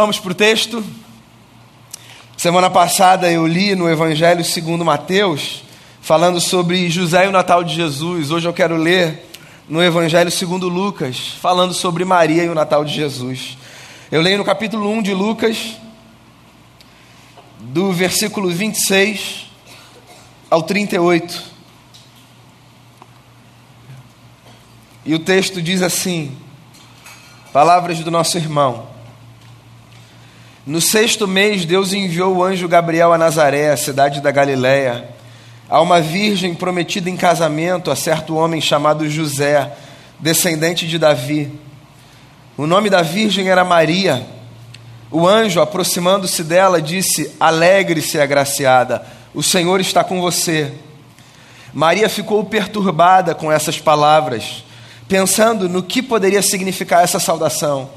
Vamos para o texto. Semana passada eu li no Evangelho segundo Mateus, falando sobre José e o Natal de Jesus. Hoje eu quero ler no Evangelho segundo Lucas, falando sobre Maria e o Natal de Jesus. Eu leio no capítulo 1 de Lucas, do versículo 26 ao 38. E o texto diz assim: Palavras do nosso irmão. No sexto mês, Deus enviou o anjo Gabriel a Nazaré, a cidade da Galiléia, a uma virgem prometida em casamento a certo homem chamado José, descendente de Davi. O nome da virgem era Maria. O anjo, aproximando-se dela, disse: Alegre-se, agraciada, o Senhor está com você. Maria ficou perturbada com essas palavras, pensando no que poderia significar essa saudação.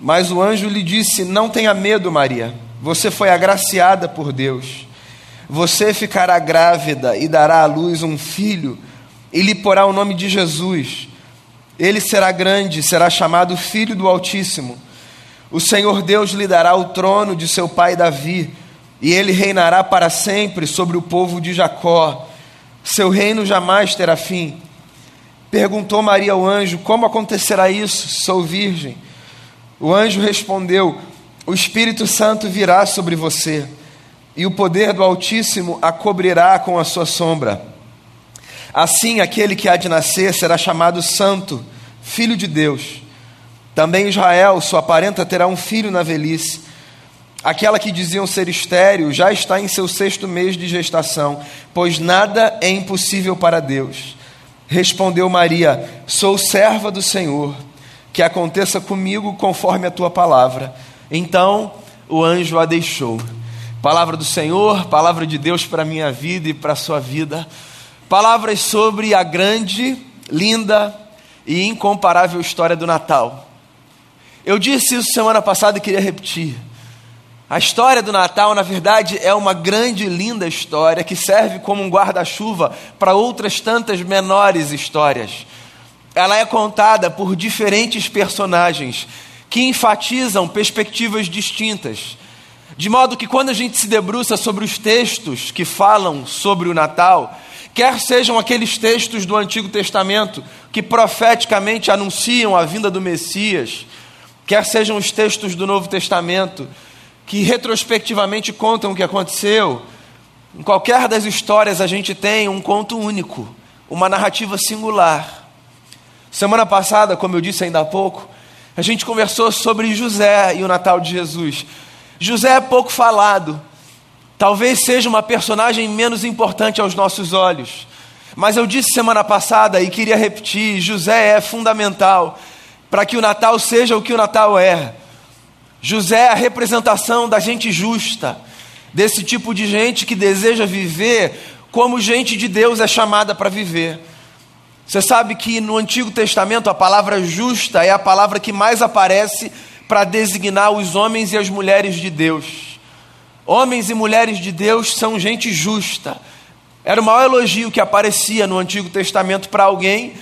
Mas o anjo lhe disse: Não tenha medo, Maria, você foi agraciada por Deus. Você ficará grávida e dará à luz um filho, e lhe porá o nome de Jesus. Ele será grande, será chamado Filho do Altíssimo. O Senhor Deus lhe dará o trono de seu pai Davi, e ele reinará para sempre sobre o povo de Jacó. Seu reino jamais terá fim. Perguntou Maria ao anjo: Como acontecerá isso? Sou virgem. O anjo respondeu: O Espírito Santo virá sobre você, e o poder do Altíssimo a cobrirá com a sua sombra. Assim, aquele que há de nascer será chamado Santo, Filho de Deus. Também Israel, sua parenta, terá um filho na velhice. Aquela que diziam ser estéril já está em seu sexto mês de gestação, pois nada é impossível para Deus. Respondeu Maria: Sou serva do Senhor que aconteça comigo conforme a tua palavra. Então o anjo a deixou. Palavra do Senhor, palavra de Deus para a minha vida e para a sua vida. Palavras sobre a grande, linda e incomparável história do Natal. Eu disse isso semana passada e queria repetir. A história do Natal, na verdade, é uma grande linda história que serve como um guarda-chuva para outras tantas menores histórias ela é contada por diferentes personagens que enfatizam perspectivas distintas. De modo que quando a gente se debruça sobre os textos que falam sobre o Natal, quer sejam aqueles textos do Antigo Testamento que profeticamente anunciam a vinda do Messias, quer sejam os textos do Novo Testamento que retrospectivamente contam o que aconteceu, em qualquer das histórias a gente tem um conto único, uma narrativa singular. Semana passada, como eu disse ainda há pouco, a gente conversou sobre José e o Natal de Jesus. José é pouco falado, talvez seja uma personagem menos importante aos nossos olhos. Mas eu disse semana passada e queria repetir: José é fundamental para que o Natal seja o que o Natal é. José é a representação da gente justa, desse tipo de gente que deseja viver como gente de Deus é chamada para viver. Você sabe que no Antigo Testamento a palavra justa é a palavra que mais aparece para designar os homens e as mulheres de Deus. Homens e mulheres de Deus são gente justa. Era o maior elogio que aparecia no Antigo Testamento para alguém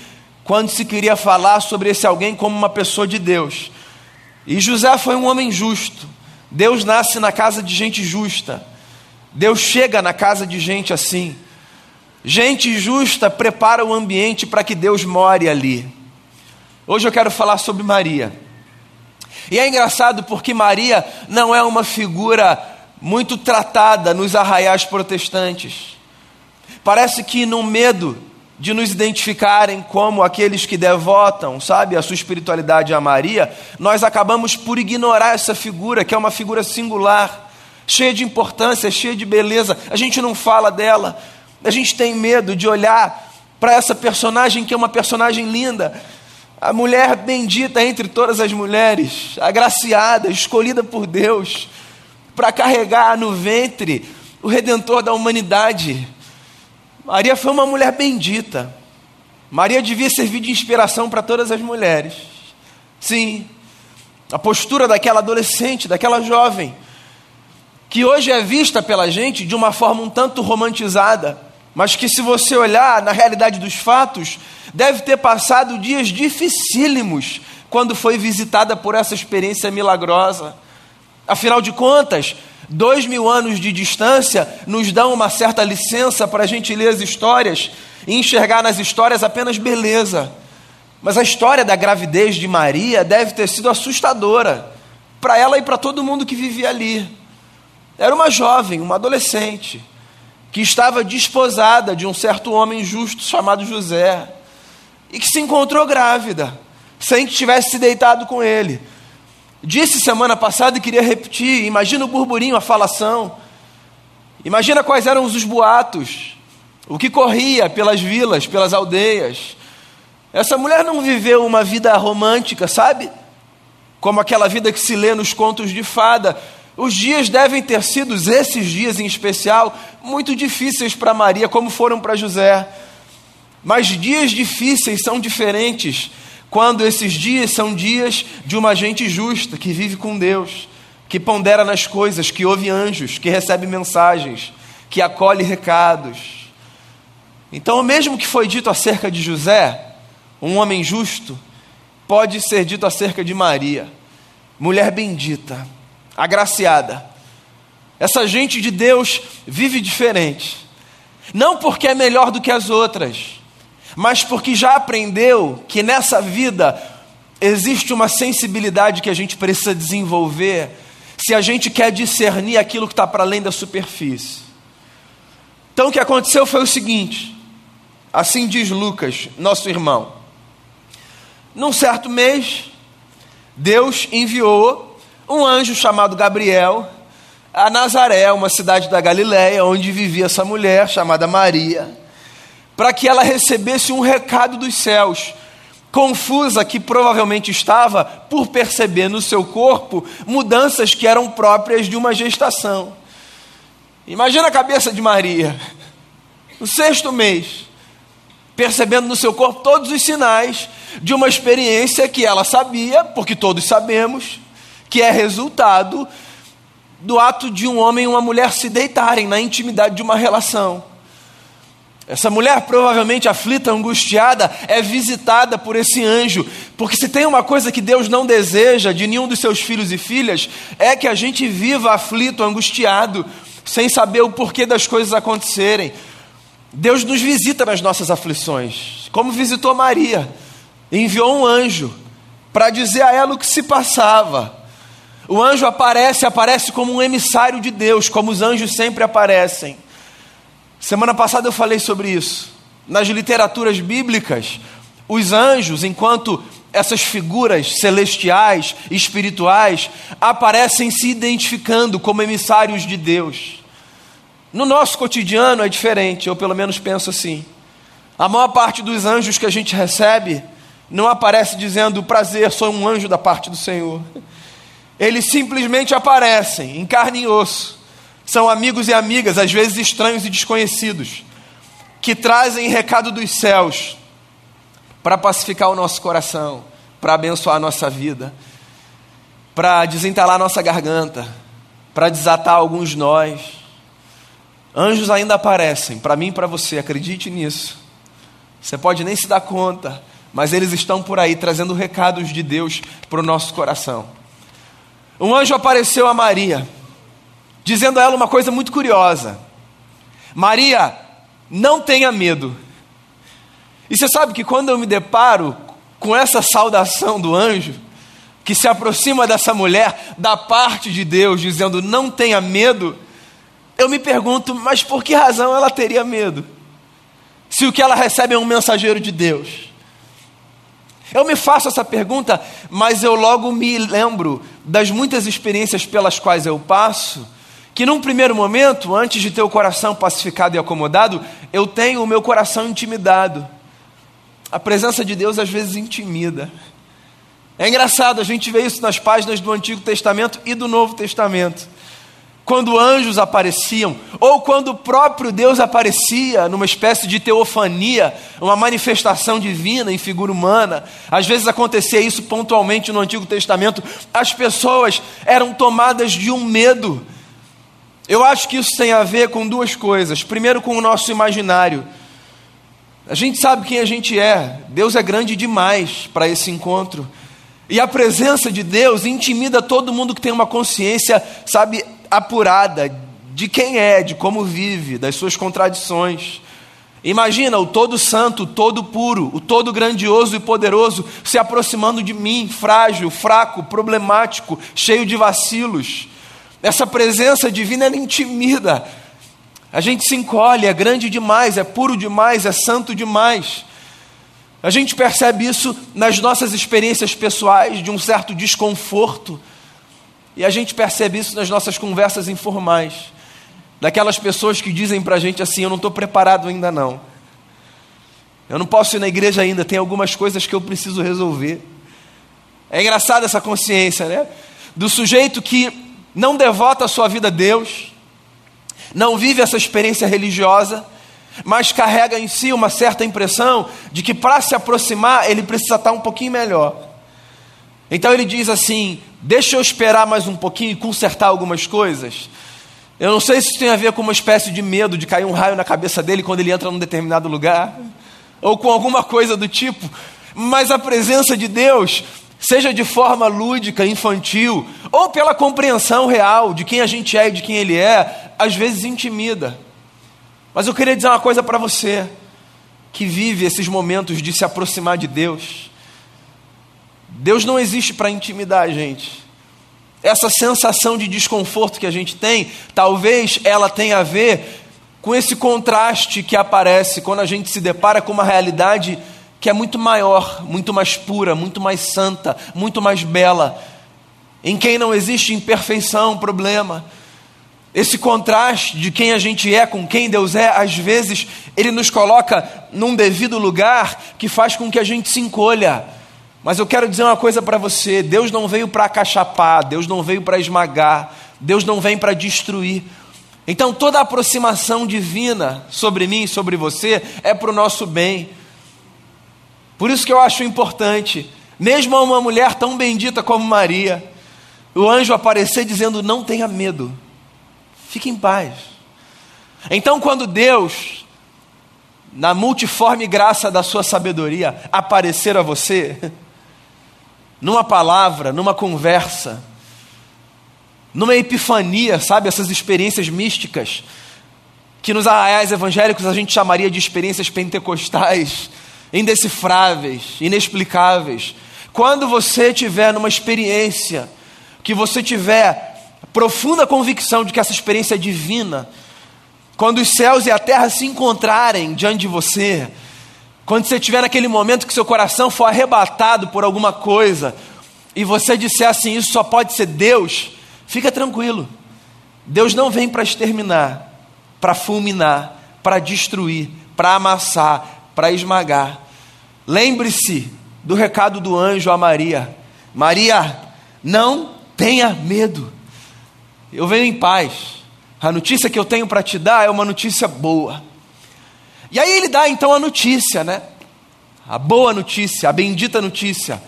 quando se queria falar sobre esse alguém como uma pessoa de Deus. E José foi um homem justo. Deus nasce na casa de gente justa. Deus chega na casa de gente assim. Gente justa prepara o ambiente para que Deus more ali. Hoje eu quero falar sobre Maria. E é engraçado porque Maria não é uma figura muito tratada nos arraiais protestantes. Parece que no medo de nos identificarem como aqueles que devotam, sabe, a sua espiritualidade a Maria, nós acabamos por ignorar essa figura, que é uma figura singular, cheia de importância, cheia de beleza. A gente não fala dela, a gente tem medo de olhar para essa personagem que é uma personagem linda, a mulher bendita entre todas as mulheres, agraciada, escolhida por Deus, para carregar no ventre o redentor da humanidade. Maria foi uma mulher bendita. Maria devia servir de inspiração para todas as mulheres. Sim, a postura daquela adolescente, daquela jovem, que hoje é vista pela gente de uma forma um tanto romantizada mas que, se você olhar na realidade dos fatos, deve ter passado dias dificílimos quando foi visitada por essa experiência milagrosa. Afinal de contas, dois mil anos de distância nos dão uma certa licença para a gente ler as histórias e enxergar nas histórias apenas beleza. Mas a história da gravidez de Maria deve ter sido assustadora para ela e para todo mundo que vivia ali. Era uma jovem, uma adolescente, que estava desposada de um certo homem justo chamado José e que se encontrou grávida, sem que tivesse se deitado com ele. Disse semana passada e queria repetir: imagina o burburinho, a falação. Imagina quais eram os boatos, o que corria pelas vilas, pelas aldeias. Essa mulher não viveu uma vida romântica, sabe? Como aquela vida que se lê nos contos de fada. Os dias devem ter sido, esses dias em especial, muito difíceis para Maria, como foram para José. Mas dias difíceis são diferentes quando esses dias são dias de uma gente justa, que vive com Deus, que pondera nas coisas, que ouve anjos, que recebe mensagens, que acolhe recados. Então, o mesmo que foi dito acerca de José, um homem justo, pode ser dito acerca de Maria, mulher bendita, agraciada. Essa gente de Deus vive diferente, não porque é melhor do que as outras, mas porque já aprendeu que nessa vida existe uma sensibilidade que a gente precisa desenvolver se a gente quer discernir aquilo que está para além da superfície. Então o que aconteceu foi o seguinte: assim diz Lucas, nosso irmão. Num certo mês, Deus enviou um anjo chamado Gabriel a Nazaré, uma cidade da Galiléia, onde vivia essa mulher chamada Maria para que ela recebesse um recado dos céus, confusa que provavelmente estava por perceber no seu corpo mudanças que eram próprias de uma gestação. Imagina a cabeça de Maria, no sexto mês, percebendo no seu corpo todos os sinais de uma experiência que ela sabia, porque todos sabemos, que é resultado do ato de um homem e uma mulher se deitarem na intimidade de uma relação. Essa mulher, provavelmente aflita, angustiada, é visitada por esse anjo, porque se tem uma coisa que Deus não deseja de nenhum dos seus filhos e filhas, é que a gente viva aflito, angustiado, sem saber o porquê das coisas acontecerem. Deus nos visita nas nossas aflições, como visitou Maria, enviou um anjo para dizer a ela o que se passava. O anjo aparece, aparece como um emissário de Deus, como os anjos sempre aparecem. Semana passada eu falei sobre isso. Nas literaturas bíblicas, os anjos, enquanto essas figuras celestiais, espirituais, aparecem se identificando como emissários de Deus. No nosso cotidiano é diferente, eu pelo menos penso assim. A maior parte dos anjos que a gente recebe não aparece dizendo prazer, sou um anjo da parte do Senhor. Eles simplesmente aparecem em carne e osso são amigos e amigas, às vezes estranhos e desconhecidos, que trazem recado dos céus para pacificar o nosso coração, para abençoar a nossa vida, para desentalar a nossa garganta, para desatar alguns nós. Anjos ainda aparecem, para mim e para você, acredite nisso. Você pode nem se dar conta, mas eles estão por aí trazendo recados de Deus para o nosso coração. Um anjo apareceu a Maria dizendo a ela uma coisa muito curiosa: Maria, não tenha medo. E você sabe que quando eu me deparo com essa saudação do anjo, que se aproxima dessa mulher da parte de Deus, dizendo não tenha medo, eu me pergunto, mas por que razão ela teria medo? Se o que ela recebe é um mensageiro de Deus. Eu me faço essa pergunta, mas eu logo me lembro das muitas experiências pelas quais eu passo que num primeiro momento, antes de ter o coração pacificado e acomodado, eu tenho o meu coração intimidado. A presença de Deus às vezes intimida. É engraçado, a gente vê isso nas páginas do Antigo Testamento e do Novo Testamento. Quando anjos apareciam, ou quando o próprio Deus aparecia numa espécie de teofania, uma manifestação divina em figura humana, às vezes acontecia isso pontualmente no Antigo Testamento, as pessoas eram tomadas de um medo, eu acho que isso tem a ver com duas coisas. Primeiro, com o nosso imaginário. A gente sabe quem a gente é. Deus é grande demais para esse encontro. E a presença de Deus intimida todo mundo que tem uma consciência, sabe, apurada de quem é, de como vive, das suas contradições. Imagina o todo santo, o todo puro, o todo grandioso e poderoso se aproximando de mim, frágil, fraco, problemático, cheio de vacilos. Essa presença divina ela intimida. A gente se encolhe, é grande demais, é puro demais, é santo demais. A gente percebe isso nas nossas experiências pessoais de um certo desconforto. E a gente percebe isso nas nossas conversas informais daquelas pessoas que dizem para a gente assim: Eu não estou preparado ainda não. Eu não posso ir na igreja ainda, tem algumas coisas que eu preciso resolver. É engraçado essa consciência, né? Do sujeito que não devota a sua vida a Deus, não vive essa experiência religiosa, mas carrega em si uma certa impressão de que para se aproximar ele precisa estar um pouquinho melhor. Então ele diz assim: Deixa eu esperar mais um pouquinho e consertar algumas coisas. Eu não sei se isso tem a ver com uma espécie de medo de cair um raio na cabeça dele quando ele entra num determinado lugar, ou com alguma coisa do tipo, mas a presença de Deus, seja de forma lúdica, infantil, ou pela compreensão real de quem a gente é e de quem Ele é, às vezes intimida. Mas eu queria dizer uma coisa para você, que vive esses momentos de se aproximar de Deus. Deus não existe para intimidar a gente. Essa sensação de desconforto que a gente tem, talvez ela tenha a ver com esse contraste que aparece quando a gente se depara com uma realidade que é muito maior, muito mais pura, muito mais santa, muito mais bela, em quem não existe imperfeição, problema. Esse contraste de quem a gente é com quem Deus é, às vezes ele nos coloca num devido lugar que faz com que a gente se encolha mas eu quero dizer uma coisa para você: Deus não veio para acachapar, Deus não veio para esmagar, Deus não vem para destruir. Então toda aproximação divina sobre mim sobre você é para o nosso bem. Por isso que eu acho importante, mesmo a uma mulher tão bendita como Maria, o anjo aparecer dizendo: Não tenha medo, fique em paz. Então, quando Deus, na multiforme graça da sua sabedoria, aparecer a você, numa palavra, numa conversa, numa epifania, sabe? Essas experiências místicas, que nos arraiais evangélicos a gente chamaria de experiências pentecostais, indecifráveis, inexplicáveis. Quando você tiver numa experiência, que você tiver profunda convicção de que essa experiência é divina, quando os céus e a terra se encontrarem diante de você, quando você estiver naquele momento que seu coração for arrebatado por alguma coisa e você disser assim: Isso só pode ser Deus, fica tranquilo. Deus não vem para exterminar, para fulminar, para destruir, para amassar, para esmagar. Lembre-se do recado do anjo a Maria: Maria, não tenha medo, eu venho em paz. A notícia que eu tenho para te dar é uma notícia boa. E aí ele dá então a notícia, né? A boa notícia, a bendita notícia.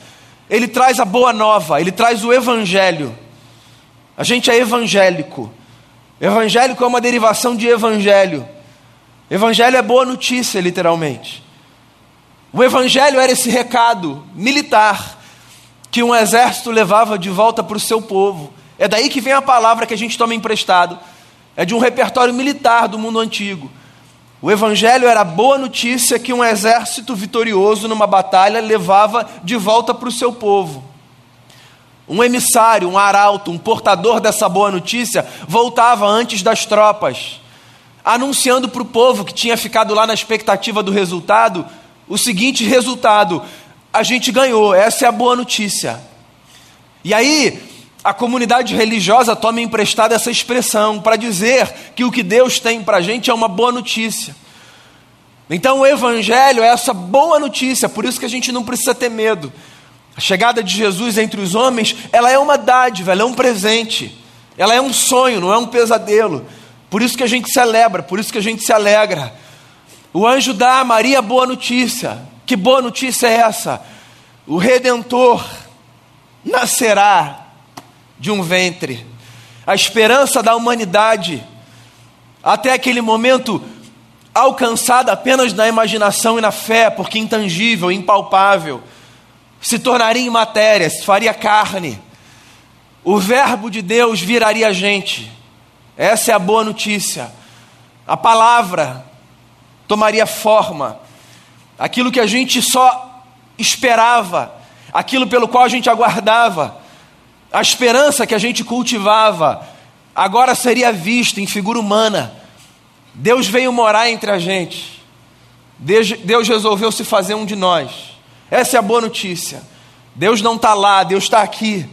Ele traz a boa nova, ele traz o evangelho. A gente é evangélico. Evangélico é uma derivação de evangelho. Evangelho é boa notícia, literalmente. O evangelho era esse recado militar que um exército levava de volta para o seu povo. É daí que vem a palavra que a gente toma emprestado. É de um repertório militar do mundo antigo. O evangelho era a boa notícia que um exército vitorioso numa batalha levava de volta para o seu povo. Um emissário, um arauto, um portador dessa boa notícia voltava antes das tropas, anunciando para o povo que tinha ficado lá na expectativa do resultado o seguinte resultado: a gente ganhou, essa é a boa notícia. E aí, a comunidade religiosa toma emprestada essa expressão para dizer que o que Deus tem para a gente é uma boa notícia. Então o Evangelho é essa boa notícia, por isso que a gente não precisa ter medo. A chegada de Jesus entre os homens, ela é uma dádiva, ela é um presente, ela é um sonho, não é um pesadelo. Por isso que a gente celebra, por isso que a gente se alegra. O anjo dá a Maria boa notícia. Que boa notícia é essa? O Redentor nascerá de um ventre, a esperança da humanidade, até aquele momento alcançada apenas na imaginação e na fé, porque intangível, impalpável. se tornaria em matéria, se faria carne. O Verbo de Deus viraria gente. Essa é a boa notícia. A palavra tomaria forma. Aquilo que a gente só esperava, aquilo pelo qual a gente aguardava, a esperança que a gente cultivava, agora seria visto em figura humana. Deus veio morar entre a gente. Deus resolveu se fazer um de nós. Essa é a boa notícia. Deus não está lá, Deus está aqui.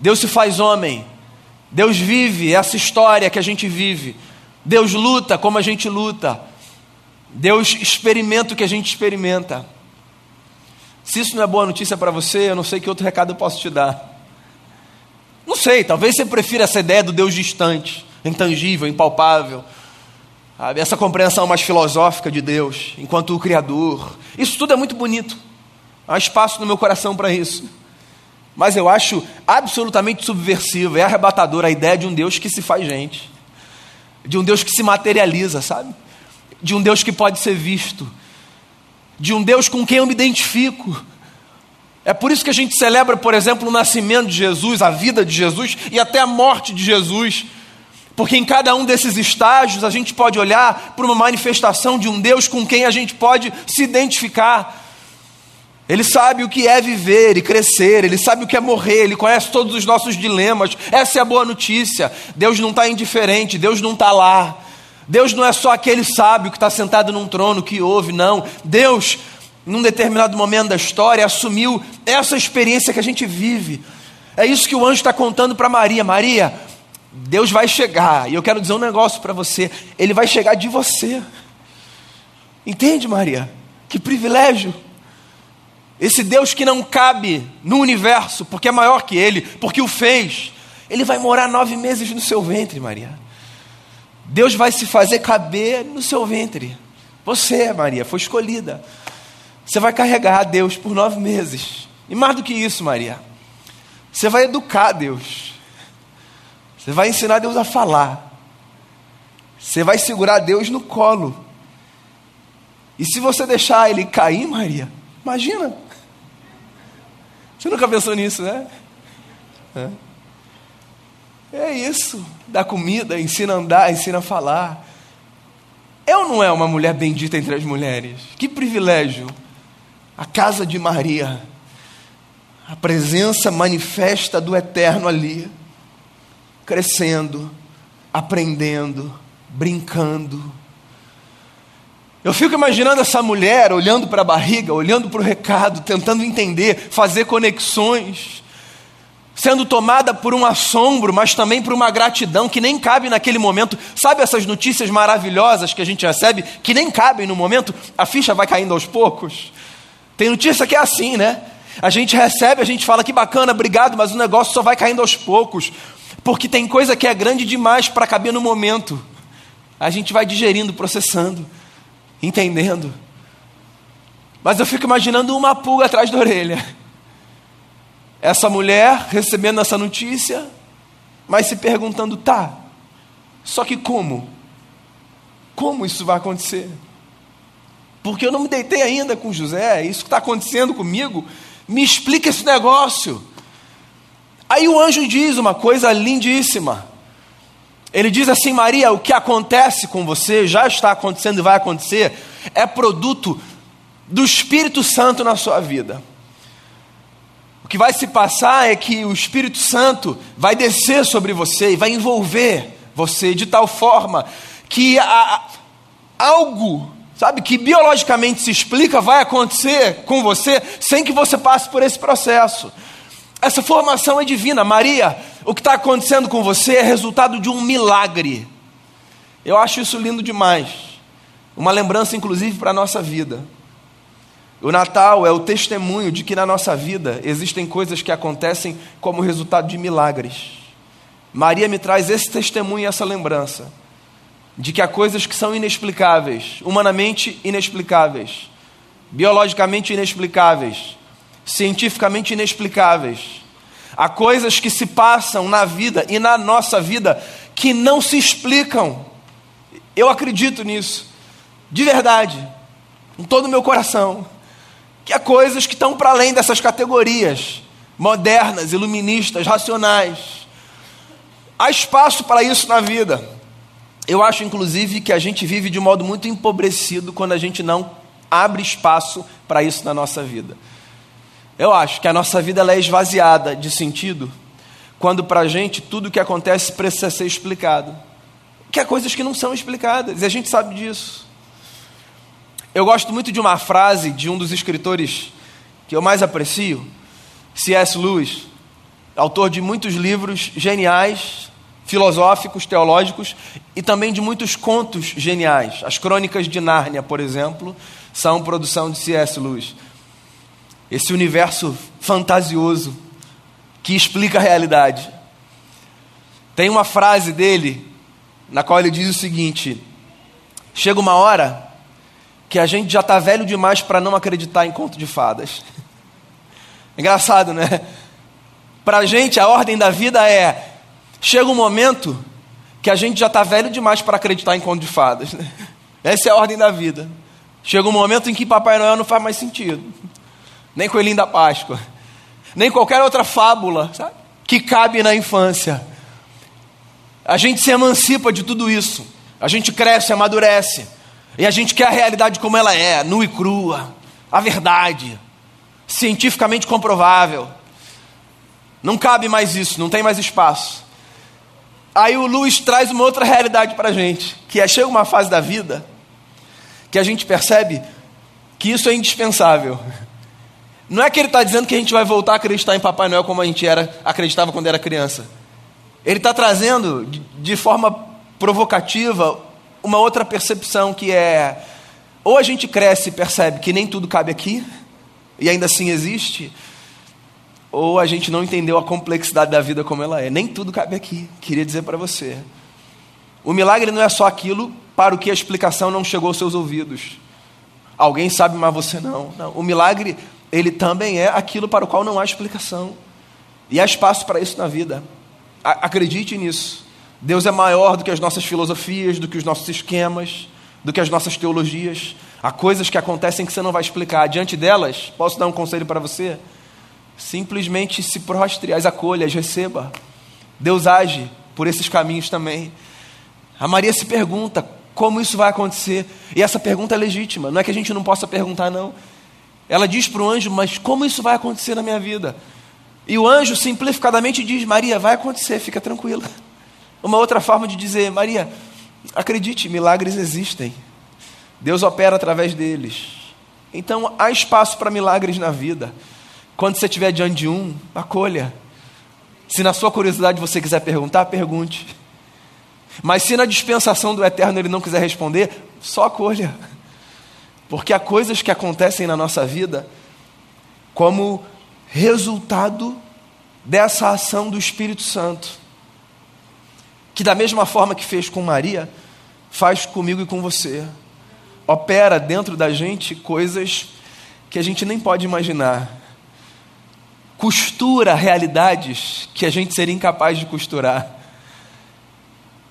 Deus se faz homem. Deus vive essa história que a gente vive. Deus luta como a gente luta. Deus experimenta o que a gente experimenta. Se isso não é boa notícia para você, eu não sei que outro recado eu posso te dar. Não sei, talvez você prefira essa ideia do Deus distante, intangível, impalpável. Sabe? Essa compreensão mais filosófica de Deus, enquanto o Criador. Isso tudo é muito bonito. Há espaço no meu coração para isso. Mas eu acho absolutamente subversivo, é arrebatador a ideia de um Deus que se faz gente, de um Deus que se materializa, sabe? De um Deus que pode ser visto, de um Deus com quem eu me identifico. É por isso que a gente celebra, por exemplo, o nascimento de Jesus, a vida de Jesus e até a morte de Jesus. Porque em cada um desses estágios a gente pode olhar para uma manifestação de um Deus com quem a gente pode se identificar. Ele sabe o que é viver e crescer, ele sabe o que é morrer, ele conhece todos os nossos dilemas. Essa é a boa notícia. Deus não está indiferente, Deus não está lá. Deus não é só aquele sábio que está sentado num trono que ouve, não. Deus, num determinado momento da história, assumiu essa experiência que a gente vive. É isso que o anjo está contando para Maria. Maria, Deus vai chegar, e eu quero dizer um negócio para você: Ele vai chegar de você. Entende, Maria? Que privilégio. Esse Deus que não cabe no universo, porque é maior que Ele, porque o fez, Ele vai morar nove meses no seu ventre, Maria. Deus vai se fazer caber no seu ventre. Você, Maria, foi escolhida. Você vai carregar Deus por nove meses. E mais do que isso, Maria, você vai educar Deus. Você vai ensinar Deus a falar. Você vai segurar Deus no colo. E se você deixar ele cair, Maria, imagina. Você nunca pensou nisso, né? É, é isso. Dá comida, ensina a andar, ensina a falar. Eu não é uma mulher bendita entre as mulheres. Que privilégio. A casa de Maria. A presença manifesta do eterno ali. Crescendo, aprendendo, brincando eu fico imaginando essa mulher olhando para a barriga, olhando para o recado, tentando entender, fazer conexões, sendo tomada por um assombro, mas também por uma gratidão que nem cabe naquele momento. Sabe essas notícias maravilhosas que a gente recebe, que nem cabem no momento? A ficha vai caindo aos poucos. Tem notícia que é assim, né? A gente recebe, a gente fala que bacana, obrigado, mas o negócio só vai caindo aos poucos, porque tem coisa que é grande demais para caber no momento. A gente vai digerindo, processando entendendo. Mas eu fico imaginando uma pulga atrás da orelha. Essa mulher recebendo essa notícia, mas se perguntando: tá, só que como? Como isso vai acontecer? Porque eu não me deitei ainda com José, isso que está acontecendo comigo, me explica esse negócio. Aí o anjo diz uma coisa lindíssima. Ele diz assim: Maria, o que acontece com você, já está acontecendo e vai acontecer, é produto do Espírito Santo na sua vida. O que vai se passar é que o Espírito Santo vai descer sobre você e vai envolver você de tal forma que a, algo, sabe, que biologicamente se explica, vai acontecer com você sem que você passe por esse processo. Essa formação é divina. Maria, o que está acontecendo com você é resultado de um milagre. Eu acho isso lindo demais. Uma lembrança, inclusive, para a nossa vida. O Natal é o testemunho de que na nossa vida existem coisas que acontecem como resultado de milagres. Maria me traz esse testemunho e essa lembrança de que há coisas que são inexplicáveis, humanamente inexplicáveis, biologicamente inexplicáveis, cientificamente inexplicáveis. Há coisas que se passam na vida e na nossa vida que não se explicam. Eu acredito nisso, de verdade, com todo o meu coração. que há coisas que estão para além dessas categorias modernas, iluministas, racionais. Há espaço para isso na vida. Eu acho, inclusive, que a gente vive de modo muito empobrecido quando a gente não abre espaço para isso na nossa vida. Eu acho que a nossa vida é esvaziada de sentido quando para a gente tudo o que acontece precisa ser explicado. Que há coisas que não são explicadas, e a gente sabe disso. Eu gosto muito de uma frase de um dos escritores que eu mais aprecio, C.S. Lewis, autor de muitos livros geniais, filosóficos, teológicos e também de muitos contos geniais. As Crônicas de Nárnia, por exemplo, são produção de C.S. Lewis. Esse universo fantasioso que explica a realidade. Tem uma frase dele na qual ele diz o seguinte: Chega uma hora que a gente já está velho demais para não acreditar em conto de fadas. Engraçado, né? Para a gente, a ordem da vida é: chega um momento que a gente já está velho demais para acreditar em conto de fadas. Né? Essa é a ordem da vida. Chega um momento em que Papai Noel não faz mais sentido, nem Coelhinho da Páscoa, nem qualquer outra fábula sabe? que cabe na infância. A gente se emancipa de tudo isso, a gente cresce, amadurece, e a gente quer a realidade como ela é, nua e crua, a verdade, cientificamente comprovável. Não cabe mais isso, não tem mais espaço. Aí o Luiz traz uma outra realidade para a gente, que é chega uma fase da vida que a gente percebe que isso é indispensável. Não é que ele está dizendo que a gente vai voltar a acreditar em Papai Noel como a gente era, acreditava quando era criança. Ele está trazendo de forma provocativa uma outra percepção que é ou a gente cresce e percebe que nem tudo cabe aqui e ainda assim existe, ou a gente não entendeu a complexidade da vida como ela é. Nem tudo cabe aqui. Queria dizer para você. O milagre não é só aquilo para o que a explicação não chegou aos seus ouvidos. Alguém sabe, mas você não. não. O milagre, ele também é aquilo para o qual não há explicação. E há espaço para isso na vida. A acredite nisso. Deus é maior do que as nossas filosofias, do que os nossos esquemas, do que as nossas teologias. Há coisas que acontecem que você não vai explicar. Diante delas, posso dar um conselho para você? Simplesmente se prostre, as acolha, as receba. Deus age por esses caminhos também. A Maria se pergunta como isso vai acontecer. E essa pergunta é legítima. Não é que a gente não possa perguntar, não. Ela diz para o anjo, mas como isso vai acontecer na minha vida? E o anjo simplificadamente diz: Maria, vai acontecer, fica tranquila. Uma outra forma de dizer: Maria, acredite, milagres existem. Deus opera através deles. Então há espaço para milagres na vida. Quando você estiver diante de um, acolha. Se na sua curiosidade você quiser perguntar, pergunte. Mas se na dispensação do eterno ele não quiser responder, só acolha. Porque há coisas que acontecem na nossa vida como resultado dessa ação do Espírito Santo. Que da mesma forma que fez com Maria, faz comigo e com você. Opera dentro da gente coisas que a gente nem pode imaginar. Costura realidades que a gente seria incapaz de costurar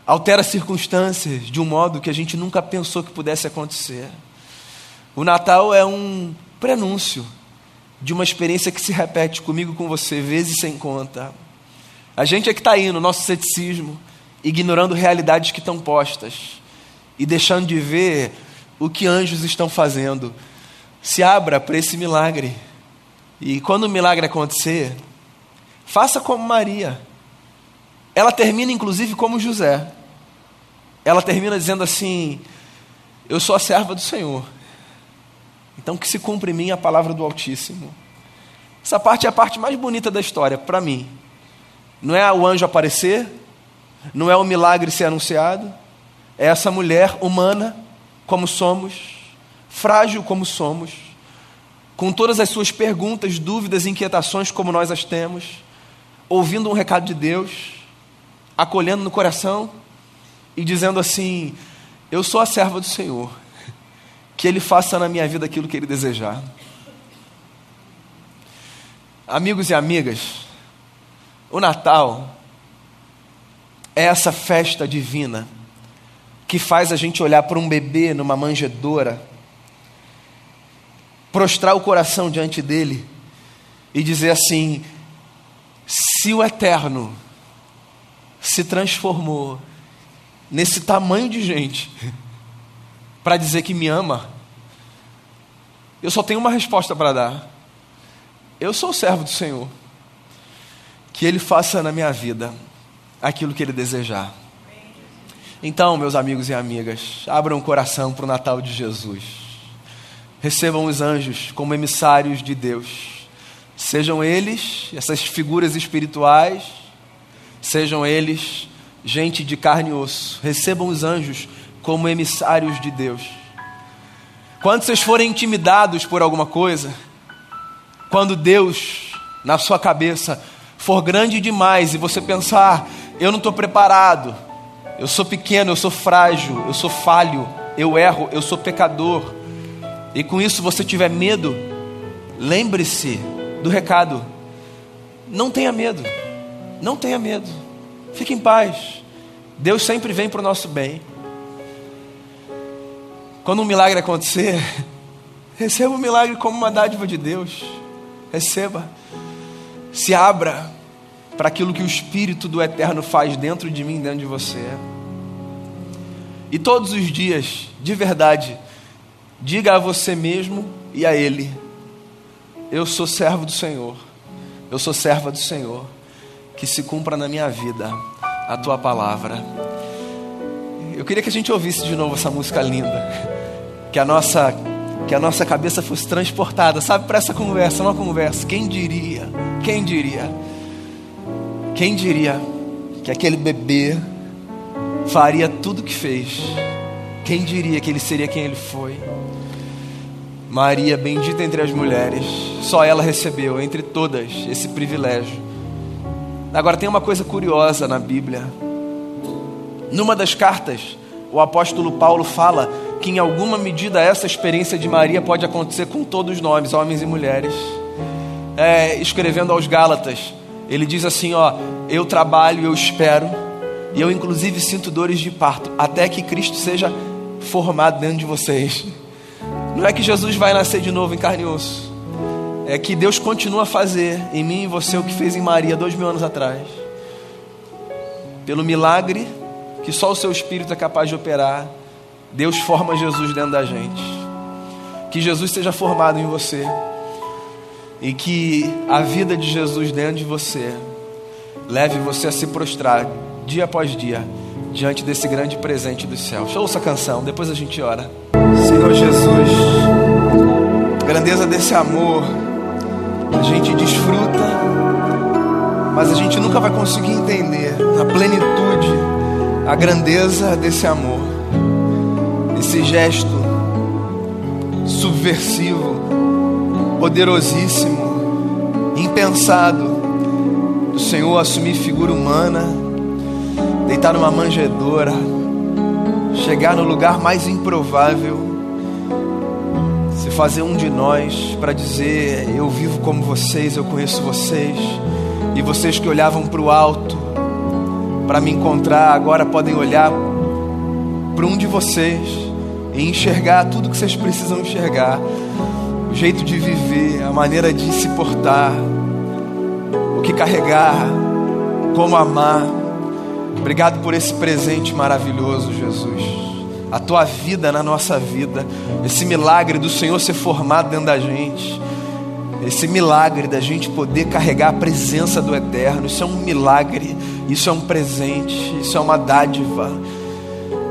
altera circunstâncias de um modo que a gente nunca pensou que pudesse acontecer. O Natal é um prenúncio de uma experiência que se repete comigo com você, vezes sem conta. A gente é que está no nosso ceticismo, ignorando realidades que estão postas e deixando de ver o que anjos estão fazendo. Se abra para esse milagre. E quando o milagre acontecer, faça como Maria. Ela termina, inclusive, como José. Ela termina dizendo assim: Eu sou a serva do Senhor. Então, que se cumpra em mim a palavra do Altíssimo. Essa parte é a parte mais bonita da história, para mim. Não é o anjo aparecer, não é o milagre ser anunciado, é essa mulher humana, como somos, frágil como somos, com todas as suas perguntas, dúvidas, inquietações, como nós as temos, ouvindo um recado de Deus acolhendo no coração e dizendo assim: Eu sou a serva do Senhor, que Ele faça na minha vida aquilo que Ele desejar. Amigos e amigas, o Natal é essa festa divina que faz a gente olhar para um bebê numa manjedoura prostrar o coração diante dele e dizer assim: se o eterno se transformou nesse tamanho de gente para dizer que me ama, eu só tenho uma resposta para dar. Eu sou servo do Senhor. Que Ele faça na minha vida aquilo que Ele desejar. Então, meus amigos e amigas, abram o coração para o Natal de Jesus. Recebam os anjos como emissários de Deus. Sejam eles, essas figuras espirituais, sejam eles gente de carne e osso. Recebam os anjos como emissários de Deus. Quando vocês forem intimidados por alguma coisa, quando Deus, na sua cabeça, for grande demais e você pensar, eu não estou preparado, eu sou pequeno, eu sou frágil, eu sou falho, eu erro, eu sou pecador, e com isso você tiver medo, lembre-se do recado: não tenha medo, não tenha medo, fique em paz, Deus sempre vem para o nosso bem. Quando um milagre acontecer, receba o milagre como uma dádiva de Deus. Receba. Se abra para aquilo que o Espírito do Eterno faz dentro de mim, dentro de você. E todos os dias, de verdade, diga a você mesmo e a Ele: Eu sou servo do Senhor, eu sou serva do Senhor, que se cumpra na minha vida a tua palavra. Eu queria que a gente ouvisse de novo essa música linda que a nossa que a nossa cabeça fosse transportada, sabe, para essa conversa, uma conversa. Quem diria? Quem diria? Quem diria que aquele bebê faria tudo o que fez? Quem diria que ele seria quem ele foi? Maria, bendita entre as mulheres, só ela recebeu entre todas esse privilégio. Agora tem uma coisa curiosa na Bíblia. Numa das cartas, o apóstolo Paulo fala que em alguma medida essa experiência de Maria pode acontecer com todos nós, homens e mulheres. É, escrevendo aos Gálatas, ele diz assim: ó, eu trabalho, eu espero, e eu inclusive sinto dores de parto, até que Cristo seja formado dentro de vocês. Não é que Jesus vai nascer de novo em carne e osso, é que Deus continua a fazer em mim e você o que fez em Maria dois mil anos atrás, pelo milagre que só o seu Espírito é capaz de operar Deus forma Jesus dentro da gente. Que Jesus seja formado em você. E que a vida de Jesus dentro de você leve você a se prostrar dia após dia diante desse grande presente do céu. Ouça a canção, depois a gente ora. Senhor Jesus, grandeza desse amor, a gente desfruta, mas a gente nunca vai conseguir entender na plenitude a grandeza desse amor esse gesto subversivo, poderosíssimo, impensado, do Senhor assumir figura humana, deitar numa manjedoura, chegar no lugar mais improvável, fazer um de nós para dizer: Eu vivo como vocês, eu conheço vocês, e vocês que olhavam para o alto para me encontrar, agora podem olhar para um de vocês e enxergar tudo que vocês precisam enxergar, o jeito de viver, a maneira de se portar, o que carregar, como amar. Obrigado por esse presente maravilhoso, Jesus. A tua vida na nossa vida, esse milagre do Senhor ser formado dentro da gente, esse milagre da gente poder carregar a presença do Eterno, isso é um milagre, isso é um presente, isso é uma dádiva.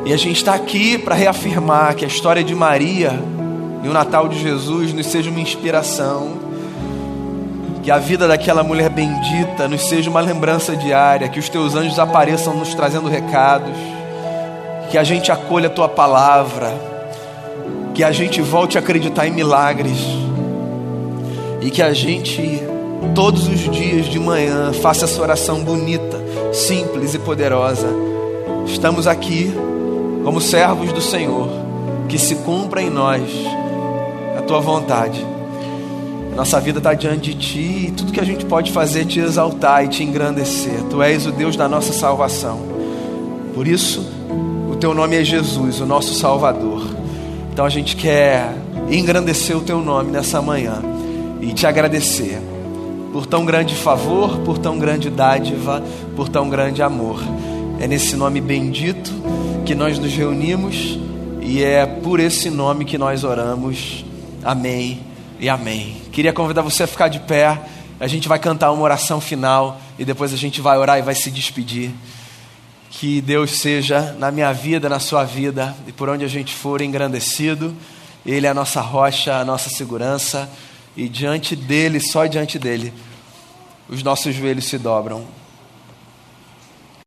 E a gente está aqui para reafirmar que a história de Maria e o Natal de Jesus nos seja uma inspiração, que a vida daquela mulher bendita nos seja uma lembrança diária, que os teus anjos apareçam nos trazendo recados, que a gente acolha a tua palavra, que a gente volte a acreditar em milagres e que a gente todos os dias de manhã faça essa oração bonita, simples e poderosa. Estamos aqui como servos do Senhor, que se cumpra em nós a tua vontade. Nossa vida está diante de ti e tudo que a gente pode fazer é te exaltar e te engrandecer. Tu és o Deus da nossa salvação. Por isso, teu nome é Jesus, o nosso Salvador. Então a gente quer engrandecer o teu nome nessa manhã e te agradecer por tão grande favor, por tão grande dádiva, por tão grande amor. É nesse nome bendito que nós nos reunimos e é por esse nome que nós oramos. Amém e amém. Queria convidar você a ficar de pé. A gente vai cantar uma oração final e depois a gente vai orar e vai se despedir. Que Deus seja na minha vida, na sua vida e por onde a gente for engrandecido. Ele é a nossa rocha, a nossa segurança e diante dele, só diante dele, os nossos joelhos se dobram.